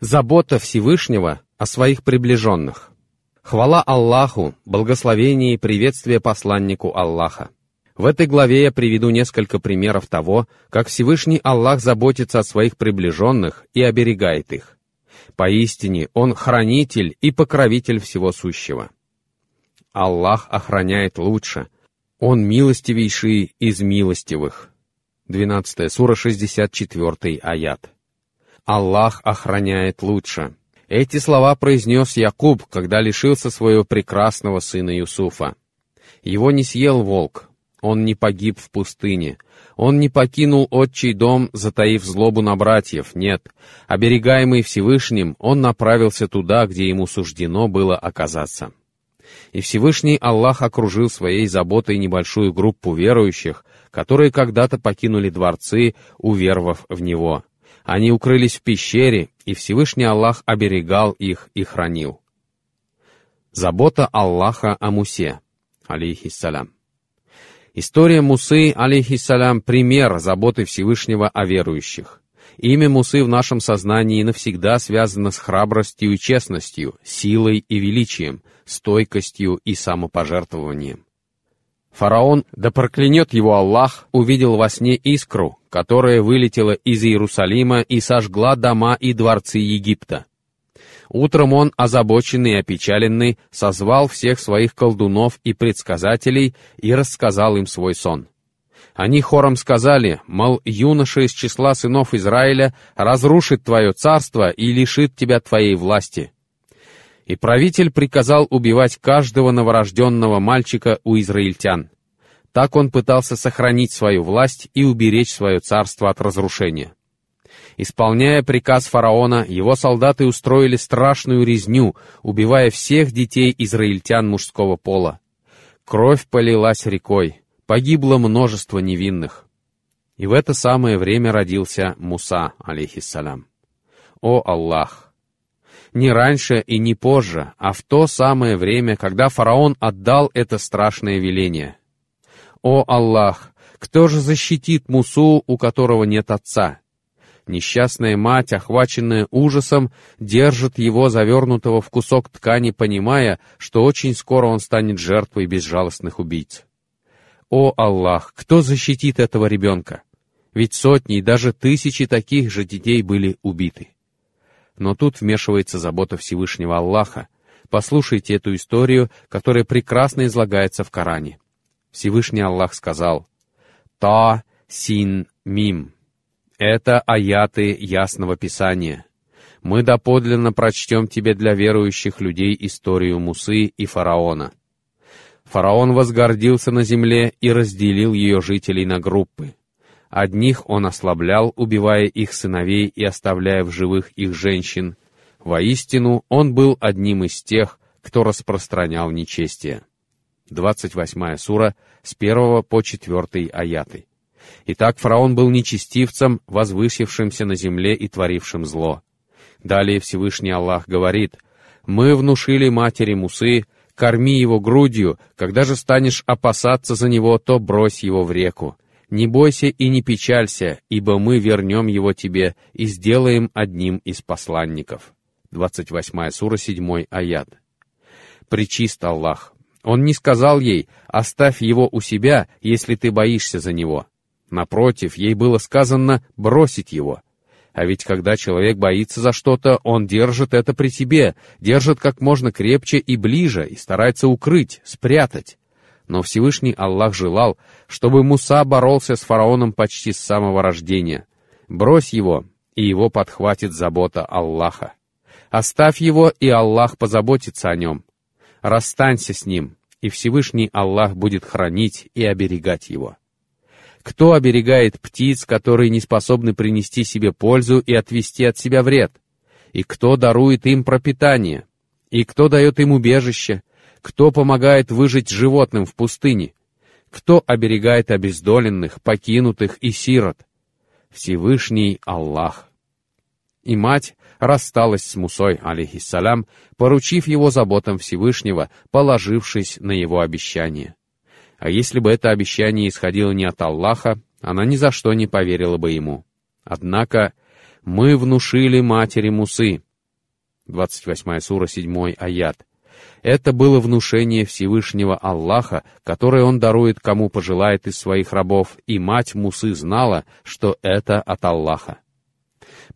Забота Всевышнего о своих приближенных. Хвала Аллаху, благословение и приветствие посланнику Аллаха. В этой главе я приведу несколько примеров того, как Всевышний Аллах заботится о своих приближенных и оберегает их. Поистине, Он хранитель и покровитель всего сущего. Аллах охраняет лучше. Он милостивейший из милостивых. 12 сура, 64 аят. Аллах охраняет лучше. Эти слова произнес Якуб, когда лишился своего прекрасного сына Юсуфа. Его не съел волк, он не погиб в пустыне. Он не покинул отчий дом, затаив злобу на братьев. Нет. Оберегаемый Всевышним, он направился туда, где ему суждено было оказаться. И Всевышний Аллах окружил своей заботой небольшую группу верующих, которые когда-то покинули дворцы, уверовав в Него. Они укрылись в пещере, и Всевышний Аллах оберегал их и хранил. Забота Аллаха о Мусе, алейхиссалям. История Мусы, алейхиссалям, пример заботы Всевышнего о верующих. Имя Мусы в нашем сознании навсегда связано с храбростью и честностью, силой и величием, стойкостью и самопожертвованием. Фараон, да проклянет его Аллах, увидел во сне искру, которая вылетела из Иерусалима и сожгла дома и дворцы Египта. Утром он, озабоченный и опечаленный, созвал всех своих колдунов и предсказателей и рассказал им свой сон. Они хором сказали, мол, юноша из числа сынов Израиля разрушит твое царство и лишит тебя твоей власти. И правитель приказал убивать каждого новорожденного мальчика у израильтян. Так он пытался сохранить свою власть и уберечь свое царство от разрушения. Исполняя приказ фараона, его солдаты устроили страшную резню, убивая всех детей израильтян мужского пола. Кровь полилась рекой, погибло множество невинных. И в это самое время родился Муса, алейхиссалям. О Аллах! Не раньше и не позже, а в то самое время, когда фараон отдал это страшное веление. О Аллах! Кто же защитит Мусу, у которого нет отца? Несчастная мать, охваченная ужасом, держит его завернутого в кусок ткани, понимая, что очень скоро он станет жертвой безжалостных убийц. О Аллах, кто защитит этого ребенка? Ведь сотни и даже тысячи таких же детей были убиты. Но тут вмешивается забота Всевышнего Аллаха. Послушайте эту историю, которая прекрасно излагается в Коране. Всевышний Аллах сказал «Та син мим» Это аяты Ясного Писания. Мы доподлинно прочтем тебе для верующих людей историю Мусы и фараона. Фараон возгордился на земле и разделил ее жителей на группы. Одних он ослаблял, убивая их сыновей и оставляя в живых их женщин. Воистину, он был одним из тех, кто распространял нечестие. 28 сура с 1 по 4 аяты. Итак, фараон был нечестивцем, возвысившимся на земле и творившим зло. Далее Всевышний Аллах говорит, «Мы внушили матери Мусы, корми его грудью, когда же станешь опасаться за него, то брось его в реку. Не бойся и не печалься, ибо мы вернем его тебе и сделаем одним из посланников». 28 сура, 7 аят. Причист Аллах. Он не сказал ей, оставь его у себя, если ты боишься за него. Напротив, ей было сказано бросить его. А ведь когда человек боится за что-то, он держит это при себе, держит как можно крепче и ближе, и старается укрыть, спрятать. Но Всевышний Аллах желал, чтобы Муса боролся с фараоном почти с самого рождения. Брось его, и его подхватит забота Аллаха. Оставь его, и Аллах позаботится о нем. Расстанься с ним, и Всевышний Аллах будет хранить и оберегать его. Кто оберегает птиц, которые не способны принести себе пользу и отвести от себя вред? И кто дарует им пропитание? И кто дает им убежище? Кто помогает выжить животным в пустыне? Кто оберегает обездоленных, покинутых и сирот? Всевышний Аллах. И мать рассталась с Мусой, алейхиссалям, поручив его заботам Всевышнего, положившись на его обещание. А если бы это обещание исходило не от Аллаха, она ни за что не поверила бы ему. Однако мы внушили матери Мусы, 28 сура 7 аят. Это было внушение Всевышнего Аллаха, которое он дарует кому пожелает из своих рабов, и мать Мусы знала, что это от Аллаха.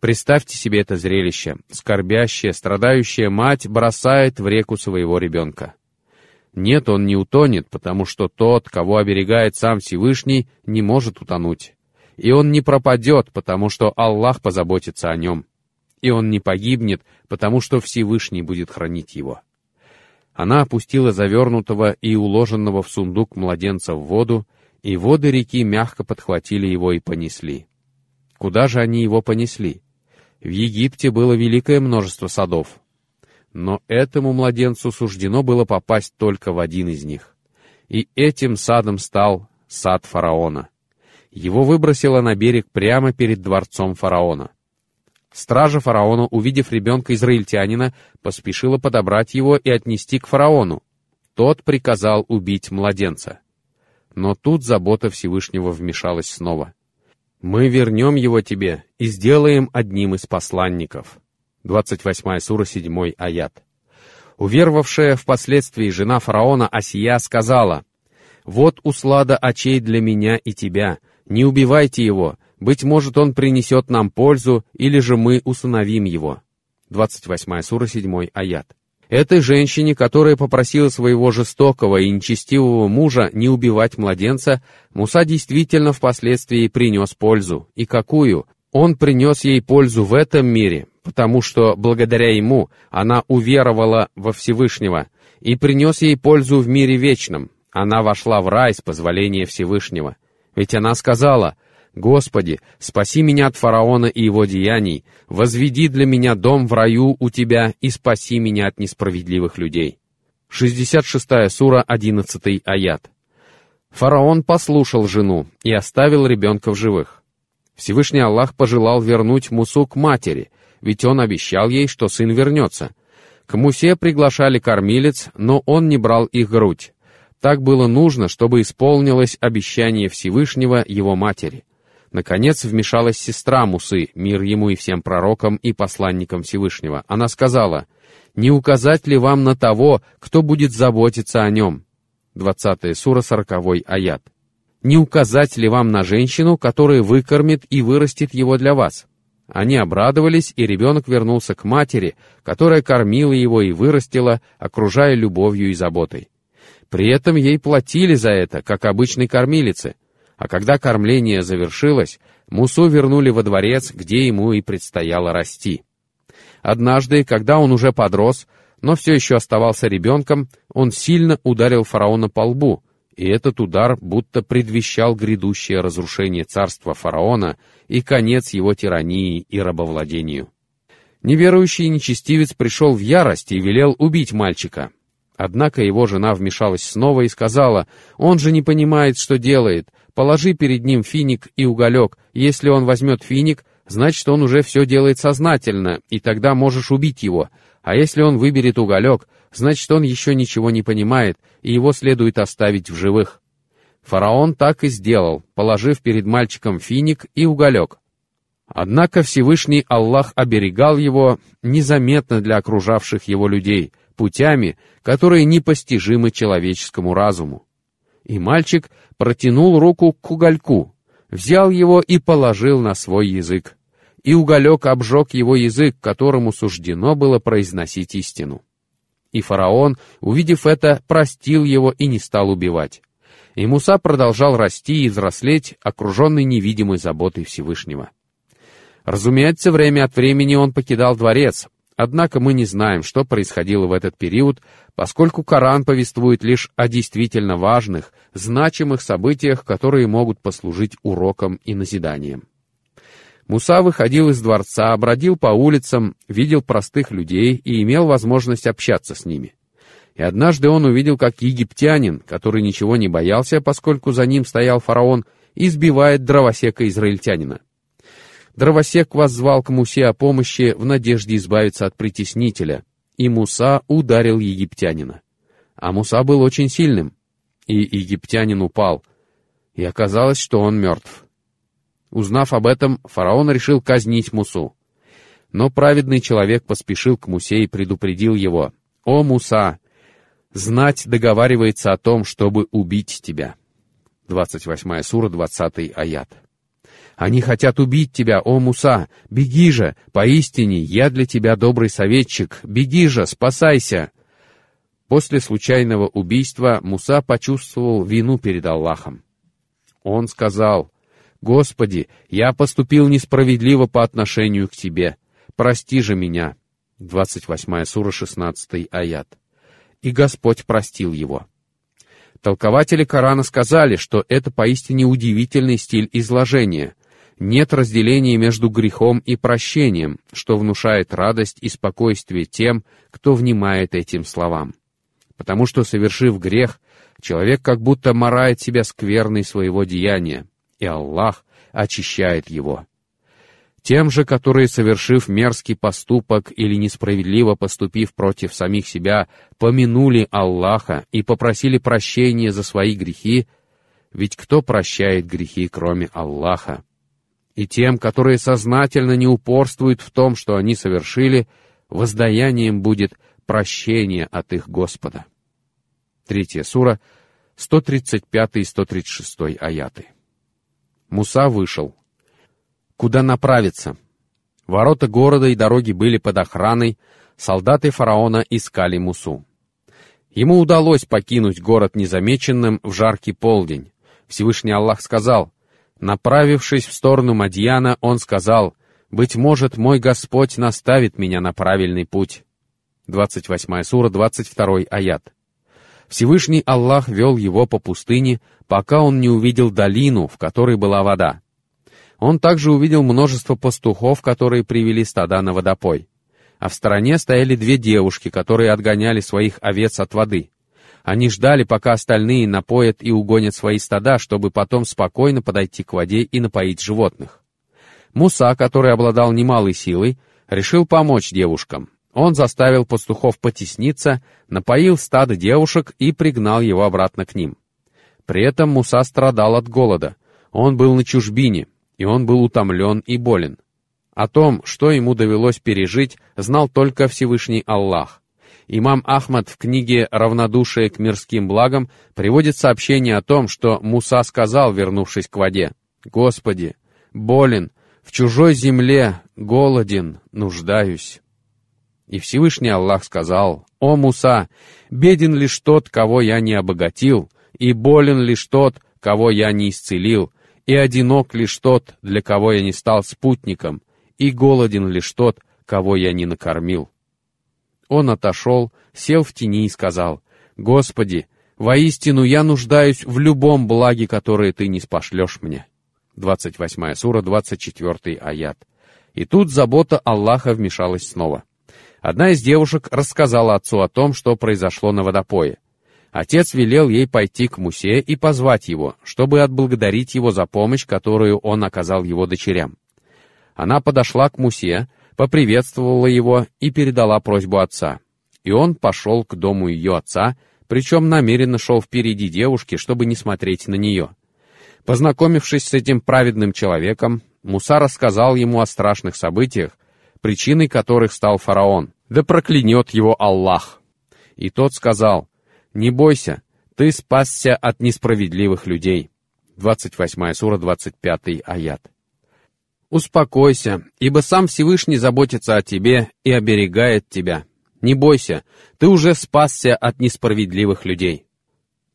Представьте себе это зрелище. Скорбящая, страдающая мать бросает в реку своего ребенка. Нет, он не утонет, потому что тот, кого оберегает сам Всевышний, не может утонуть. И он не пропадет, потому что Аллах позаботится о нем. И он не погибнет, потому что Всевышний будет хранить его. Она опустила завернутого и уложенного в сундук младенца в воду, и воды реки мягко подхватили его и понесли. Куда же они его понесли? В Египте было великое множество садов. Но этому младенцу суждено было попасть только в один из них. И этим садом стал сад фараона. Его выбросило на берег прямо перед дворцом фараона. Стража фараона, увидев ребенка израильтянина, поспешила подобрать его и отнести к фараону. Тот приказал убить младенца. Но тут забота Всевышнего вмешалась снова. «Мы вернем его тебе и сделаем одним из посланников». 28 сура 7 аят. Уверовавшая впоследствии жена фараона Асия сказала, «Вот услада очей для меня и тебя, не убивайте его, быть может, он принесет нам пользу, или же мы усыновим его. 28 сура 7 аят. Этой женщине, которая попросила своего жестокого и нечестивого мужа не убивать младенца, Муса действительно впоследствии принес пользу. И какую? Он принес ей пользу в этом мире, потому что благодаря ему она уверовала во Всевышнего, и принес ей пользу в мире вечном. Она вошла в рай с позволения Всевышнего. Ведь она сказала — Господи, спаси меня от фараона и его деяний, возведи для меня дом в раю у Тебя и спаси меня от несправедливых людей». 66 сура, 11 аят. Фараон послушал жену и оставил ребенка в живых. Всевышний Аллах пожелал вернуть Мусу к матери, ведь он обещал ей, что сын вернется. К Мусе приглашали кормилец, но он не брал их грудь. Так было нужно, чтобы исполнилось обещание Всевышнего его матери. Наконец вмешалась сестра Мусы, мир ему и всем пророкам и посланникам Всевышнего. Она сказала, «Не указать ли вам на того, кто будет заботиться о нем?» 20 сура, 40 аят. «Не указать ли вам на женщину, которая выкормит и вырастет его для вас?» Они обрадовались, и ребенок вернулся к матери, которая кормила его и вырастила, окружая любовью и заботой. При этом ей платили за это, как обычной кормилице, а когда кормление завершилось, Мусу вернули во дворец, где ему и предстояло расти. Однажды, когда он уже подрос, но все еще оставался ребенком, он сильно ударил фараона по лбу, и этот удар будто предвещал грядущее разрушение царства фараона и конец его тирании и рабовладению. Неверующий нечестивец пришел в ярость и велел убить мальчика. Однако его жена вмешалась снова и сказала, «Он же не понимает, что делает, Положи перед ним финик и уголек. Если он возьмет финик, значит, он уже все делает сознательно, и тогда можешь убить его. А если он выберет уголек, значит, он еще ничего не понимает, и его следует оставить в живых. Фараон так и сделал, положив перед мальчиком финик и уголек. Однако Всевышний Аллах оберегал его незаметно для окружавших его людей, путями, которые непостижимы человеческому разуму. И мальчик протянул руку к угольку, взял его и положил на свой язык. И уголек обжег его язык, которому суждено было произносить истину. И фараон, увидев это, простил его и не стал убивать. И Муса продолжал расти и взрослеть, окруженный невидимой заботой Всевышнего. Разумеется, время от времени он покидал дворец, Однако мы не знаем, что происходило в этот период, поскольку Коран повествует лишь о действительно важных, значимых событиях, которые могут послужить уроком и назиданием. Муса выходил из дворца, бродил по улицам, видел простых людей и имел возможность общаться с ними. И однажды он увидел, как египтянин, который ничего не боялся, поскольку за ним стоял фараон, избивает дровосека-израильтянина. Дровосек воззвал к Мусе о помощи в надежде избавиться от притеснителя, и Муса ударил египтянина. А Муса был очень сильным, и египтянин упал, и оказалось, что он мертв. Узнав об этом, фараон решил казнить Мусу. Но праведный человек поспешил к Мусе и предупредил его. «О, Муса! Знать договаривается о том, чтобы убить тебя». 28 сура, 20 аят. «Они хотят убить тебя, о Муса! Беги же! Поистине, я для тебя добрый советчик! Беги же, спасайся!» После случайного убийства Муса почувствовал вину перед Аллахом. Он сказал, «Господи, я поступил несправедливо по отношению к Тебе. Прости же меня». 28 сура, 16 аят. И Господь простил его. Толкователи Корана сказали, что это поистине удивительный стиль изложения. Нет разделения между грехом и прощением, что внушает радость и спокойствие тем, кто внимает этим словам потому что, совершив грех, человек как будто морает себя скверной своего деяния, и Аллах очищает его. Тем же, которые, совершив мерзкий поступок или несправедливо поступив против самих себя, помянули Аллаха и попросили прощения за свои грехи, ведь кто прощает грехи, кроме Аллаха? И тем, которые сознательно не упорствуют в том, что они совершили, воздаянием будет прощение от их Господа. Третья сура, 135 и 136 аяты. Муса вышел. Куда направиться? Ворота города и дороги были под охраной, солдаты фараона искали Мусу. Ему удалось покинуть город незамеченным в жаркий полдень. Всевышний Аллах сказал, направившись в сторону Мадьяна, он сказал, «Быть может, мой Господь наставит меня на правильный путь». 28 сура, 22 аят. Всевышний Аллах вел его по пустыне, пока он не увидел долину, в которой была вода. Он также увидел множество пастухов, которые привели стада на водопой. А в стороне стояли две девушки, которые отгоняли своих овец от воды. Они ждали, пока остальные напоят и угонят свои стада, чтобы потом спокойно подойти к воде и напоить животных. Муса, который обладал немалой силой, решил помочь девушкам. Он заставил пастухов потесниться, напоил стадо девушек и пригнал его обратно к ним. При этом Муса страдал от голода. Он был на чужбине, и он был утомлен и болен. О том, что ему довелось пережить, знал только Всевышний Аллах. Имам Ахмад в книге «Равнодушие к мирским благам» приводит сообщение о том, что Муса сказал, вернувшись к воде, «Господи, болен, в чужой земле, голоден, нуждаюсь». И Всевышний Аллах сказал, «О, Муса, беден лишь тот, кого я не обогатил, и болен лишь тот, кого я не исцелил, и одинок лишь тот, для кого я не стал спутником, и голоден лишь тот, кого я не накормил». Он отошел, сел в тени и сказал, «Господи, воистину я нуждаюсь в любом благе, которое Ты не спошлешь мне». 28 сура, 24 аят. И тут забота Аллаха вмешалась снова. Одна из девушек рассказала отцу о том, что произошло на водопое. Отец велел ей пойти к Мусе и позвать его, чтобы отблагодарить его за помощь, которую он оказал его дочерям. Она подошла к Мусе, поприветствовала его и передала просьбу отца. И он пошел к дому ее отца, причем намеренно шел впереди девушки, чтобы не смотреть на нее. Познакомившись с этим праведным человеком, Муса рассказал ему о страшных событиях, причиной которых стал фараон. Да проклянет его Аллах. И тот сказал, «Не бойся, ты спасся от несправедливых людей». 28 сура, 25 аят. «Успокойся, ибо сам Всевышний заботится о тебе и оберегает тебя. Не бойся, ты уже спасся от несправедливых людей».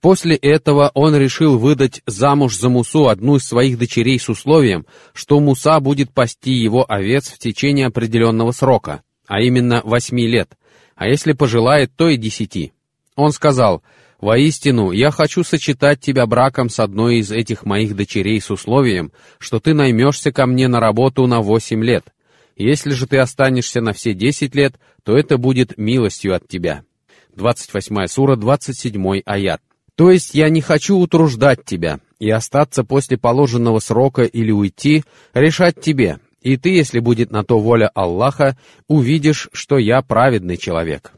После этого он решил выдать замуж за Мусу одну из своих дочерей с условием, что Муса будет пасти его овец в течение определенного срока, а именно восьми лет, а если пожелает, то и десяти. Он сказал, «Воистину, я хочу сочетать тебя браком с одной из этих моих дочерей с условием, что ты наймешься ко мне на работу на восемь лет. Если же ты останешься на все десять лет, то это будет милостью от тебя». 28 сура, 27 аят. То есть я не хочу утруждать тебя, и остаться после положенного срока или уйти, решать тебе, и ты, если будет на то воля Аллаха, увидишь, что я праведный человек».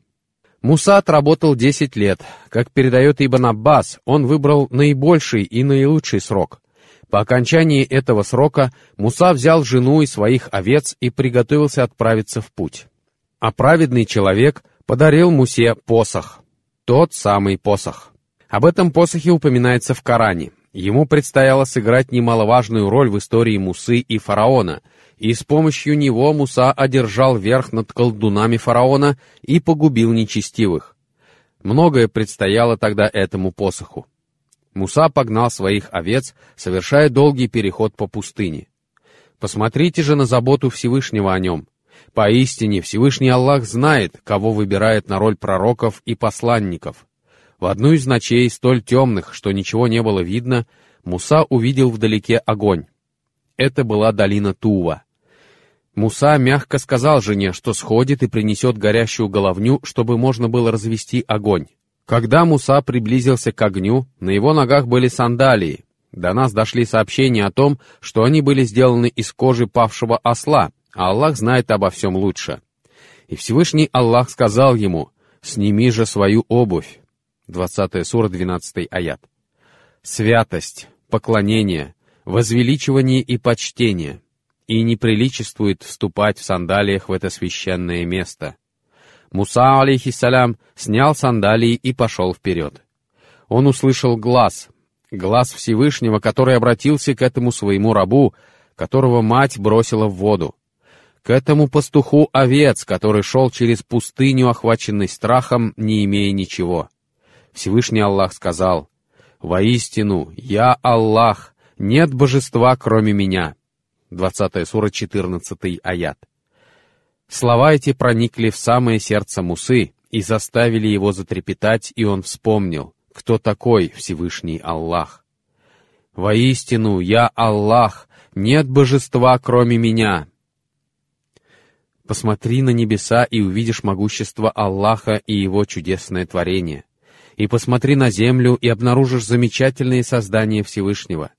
Муса отработал десять лет. Как передает Ибн Аббас, он выбрал наибольший и наилучший срок. По окончании этого срока Муса взял жену и своих овец и приготовился отправиться в путь. А праведный человек подарил Мусе посох, тот самый посох. Об этом посохе упоминается в Коране. Ему предстояло сыграть немаловажную роль в истории Мусы и фараона, и с помощью него Муса одержал верх над колдунами фараона и погубил нечестивых. Многое предстояло тогда этому посоху. Муса погнал своих овец, совершая долгий переход по пустыне. Посмотрите же на заботу Всевышнего о нем. Поистине Всевышний Аллах знает, кого выбирает на роль пророков и посланников. В одну из ночей, столь темных, что ничего не было видно, Муса увидел вдалеке огонь. Это была долина Тува. Муса мягко сказал жене, что сходит и принесет горящую головню, чтобы можно было развести огонь. Когда Муса приблизился к огню, на его ногах были сандалии. До нас дошли сообщения о том, что они были сделаны из кожи павшего осла, а Аллах знает обо всем лучше. И Всевышний Аллах сказал ему, «Сними же свою обувь». 20 сура, 12 аят. Святость, поклонение, возвеличивание и почтение. И неприличествует вступать в сандалиях в это священное место. Муса, алейхиссалям, снял сандалии и пошел вперед. Он услышал глаз, глаз Всевышнего, который обратился к этому своему рабу, которого мать бросила в воду, к этому пастуху овец, который шел через пустыню, охваченный страхом, не имея ничего. Всевышний Аллах сказал, «Воистину, я Аллах, нет божества, кроме меня». 20 сура, 14 аят. Слова эти проникли в самое сердце Мусы и заставили его затрепетать, и он вспомнил, кто такой Всевышний Аллах. «Воистину, я Аллах, нет божества, кроме меня». Посмотри на небеса и увидишь могущество Аллаха и Его чудесное творение. И посмотри на землю и обнаружишь замечательные создания Всевышнего.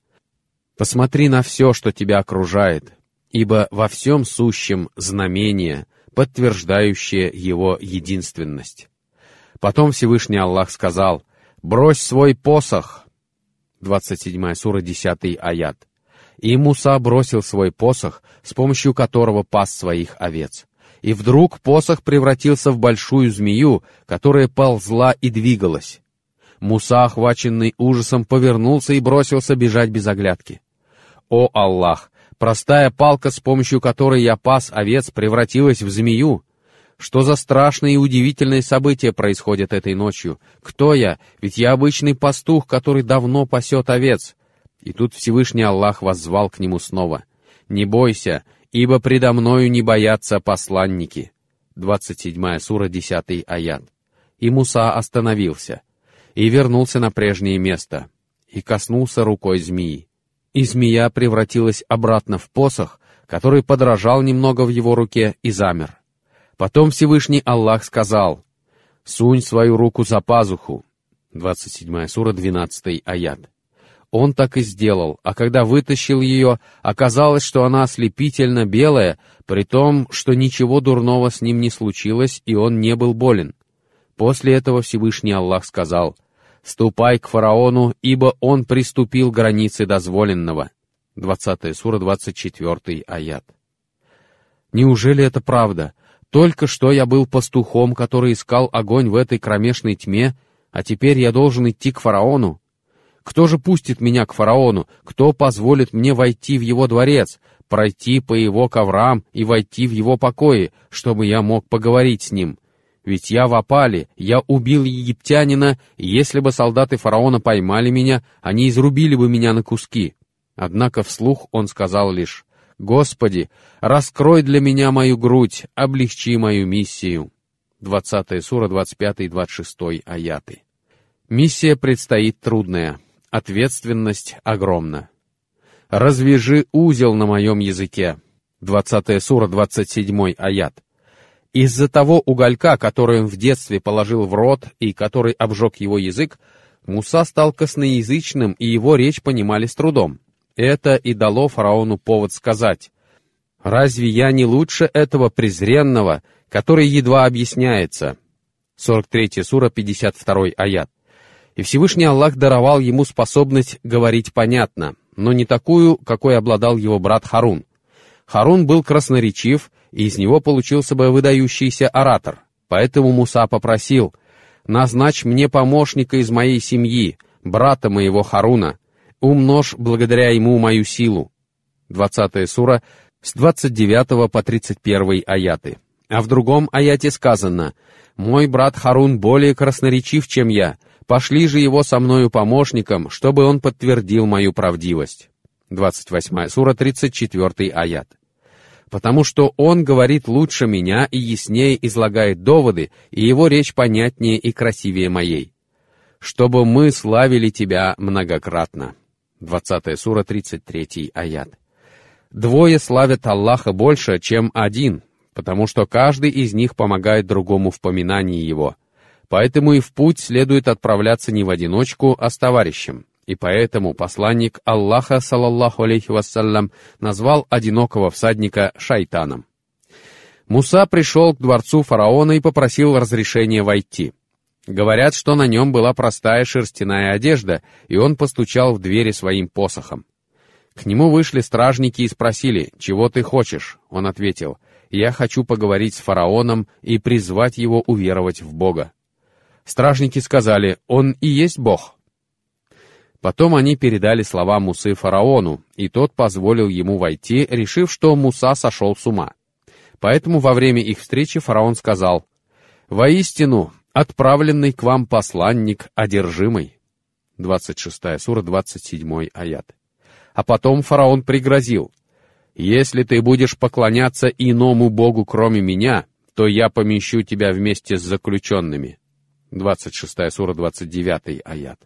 Посмотри на все, что тебя окружает, ибо во всем сущем знамение, подтверждающее его единственность. Потом Всевышний Аллах сказал, «Брось свой посох!» 27 сура, 10 аят. И Муса бросил свой посох, с помощью которого пас своих овец. И вдруг посох превратился в большую змею, которая ползла и двигалась. Муса, охваченный ужасом, повернулся и бросился бежать без оглядки. «О Аллах! Простая палка, с помощью которой я пас овец, превратилась в змею. Что за страшные и удивительные события происходят этой ночью? Кто я? Ведь я обычный пастух, который давно пасет овец. И тут Всевышний Аллах воззвал к нему снова. «Не бойся, ибо предо мною не боятся посланники». 27 сура, 10 аят. И Муса остановился, и вернулся на прежнее место, и коснулся рукой змеи и змея превратилась обратно в посох, который подражал немного в его руке и замер. Потом Всевышний Аллах сказал, «Сунь свою руку за пазуху». 27 сура, 12 аят. Он так и сделал, а когда вытащил ее, оказалось, что она ослепительно белая, при том, что ничего дурного с ним не случилось, и он не был болен. После этого Всевышний Аллах сказал — «Ступай к фараону, ибо он приступил границы дозволенного». 20 сура, 24 аят. Неужели это правда? Только что я был пастухом, который искал огонь в этой кромешной тьме, а теперь я должен идти к фараону? Кто же пустит меня к фараону? Кто позволит мне войти в его дворец, пройти по его коврам и войти в его покои, чтобы я мог поговорить с ним? Ведь я в опале, я убил египтянина, и если бы солдаты фараона поймали меня, они изрубили бы меня на куски. Однако вслух он сказал лишь, «Господи, раскрой для меня мою грудь, облегчи мою миссию». 20 сура, 25 и 26 аяты. Миссия предстоит трудная, ответственность огромна. «Развяжи узел на моем языке». 20 сура, 27 аят. Из-за того уголька, который он в детстве положил в рот и который обжег его язык, Муса стал косноязычным, и его речь понимали с трудом. Это и дало фараону повод сказать, «Разве я не лучше этого презренного, который едва объясняется?» 43 сура, 52 аят. И Всевышний Аллах даровал ему способность говорить понятно. но не такую, какой обладал его брат Харун. Харун был красноречив, и из него получился бы выдающийся оратор. Поэтому Муса попросил, «Назначь мне помощника из моей семьи, брата моего Харуна, умножь благодаря ему мою силу». 20 сура с 29 по 31 аяты. А в другом аяте сказано, «Мой брат Харун более красноречив, чем я, пошли же его со мною помощником, чтобы он подтвердил мою правдивость». 28 сура, 34 аят потому что он говорит лучше меня и яснее излагает доводы, и его речь понятнее и красивее моей. Чтобы мы славили тебя многократно. 20 сура, 33 аят. Двое славят Аллаха больше, чем один, потому что каждый из них помогает другому в поминании его. Поэтому и в путь следует отправляться не в одиночку, а с товарищем и поэтому посланник Аллаха, салаллаху алейхи вассалям, назвал одинокого всадника шайтаном. Муса пришел к дворцу фараона и попросил разрешения войти. Говорят, что на нем была простая шерстяная одежда, и он постучал в двери своим посохом. К нему вышли стражники и спросили, «Чего ты хочешь?» Он ответил, «Я хочу поговорить с фараоном и призвать его уверовать в Бога». Стражники сказали, «Он и есть Бог». Потом они передали слова Мусы фараону, и тот позволил ему войти, решив, что Муса сошел с ума. Поэтому во время их встречи фараон сказал, «Воистину, отправленный к вам посланник одержимый». 26 сура, 27 аят. А потом фараон пригрозил, «Если ты будешь поклоняться иному богу, кроме меня, то я помещу тебя вместе с заключенными». 26 сура, 29 аят.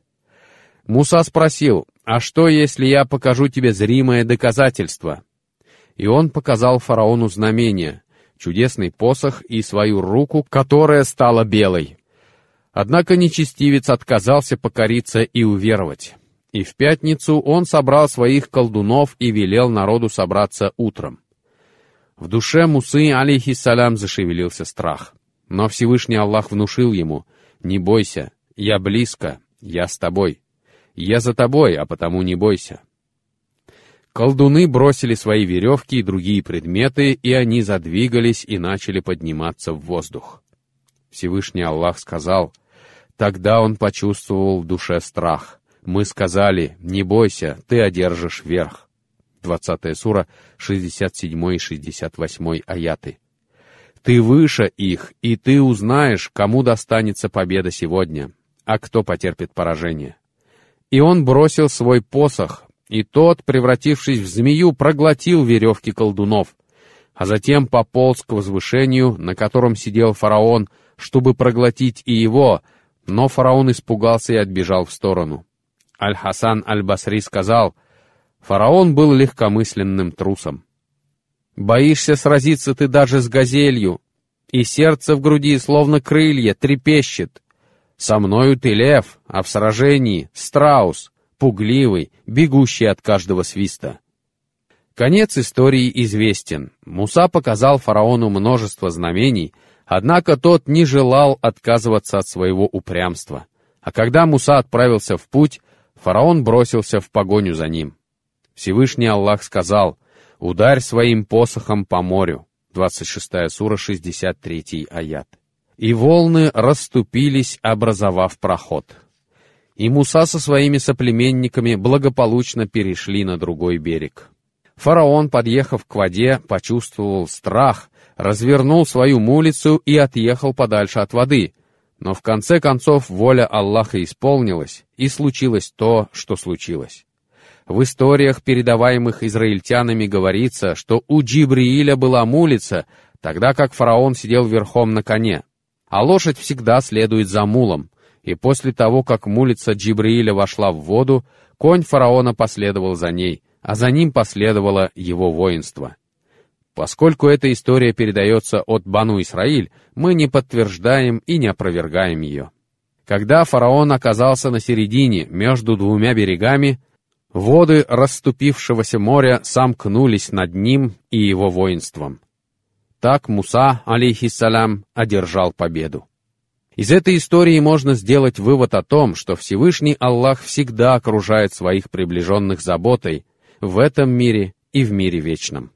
Муса спросил, «А что, если я покажу тебе зримое доказательство?» И он показал фараону знамение, чудесный посох и свою руку, которая стала белой. Однако нечестивец отказался покориться и уверовать. И в пятницу он собрал своих колдунов и велел народу собраться утром. В душе Мусы, алейхиссалям, зашевелился страх. Но Всевышний Аллах внушил ему, «Не бойся, я близко, я с тобой». Я за тобой, а потому не бойся». Колдуны бросили свои веревки и другие предметы, и они задвигались и начали подниматься в воздух. Всевышний Аллах сказал, «Тогда он почувствовал в душе страх. Мы сказали, не бойся, ты одержишь верх». 20 сура, 67 и 68 аяты. «Ты выше их, и ты узнаешь, кому достанется победа сегодня, а кто потерпит поражение». И он бросил свой посох, и тот, превратившись в змею, проглотил веревки колдунов, а затем пополз к возвышению, на котором сидел фараон, чтобы проглотить и его, но фараон испугался и отбежал в сторону. Аль-Хасан Аль-Басри сказал, «Фараон был легкомысленным трусом. Боишься сразиться ты даже с газелью, и сердце в груди, словно крылья, трепещет. Со мною ты лев, а в сражении страус, пугливый, бегущий от каждого свиста. Конец истории известен. Муса показал фараону множество знамений, однако тот не желал отказываться от своего упрямства. А когда Муса отправился в путь, фараон бросился в погоню за ним. Всевышний Аллах сказал, «Ударь своим посохом по морю». 26 сура, 63 аят и волны расступились, образовав проход. И Муса со своими соплеменниками благополучно перешли на другой берег. Фараон, подъехав к воде, почувствовал страх, развернул свою мулицу и отъехал подальше от воды. Но в конце концов воля Аллаха исполнилась, и случилось то, что случилось. В историях, передаваемых израильтянами, говорится, что у Джибрииля была мулица, тогда как фараон сидел верхом на коне а лошадь всегда следует за мулом, и после того, как мулица Джибрииля вошла в воду, конь фараона последовал за ней, а за ним последовало его воинство. Поскольку эта история передается от Бану Исраиль, мы не подтверждаем и не опровергаем ее. Когда фараон оказался на середине, между двумя берегами, воды расступившегося моря сомкнулись над ним и его воинством. Так Муса, алейхиссалям, одержал победу. Из этой истории можно сделать вывод о том, что Всевышний Аллах всегда окружает своих приближенных заботой в этом мире и в мире вечном.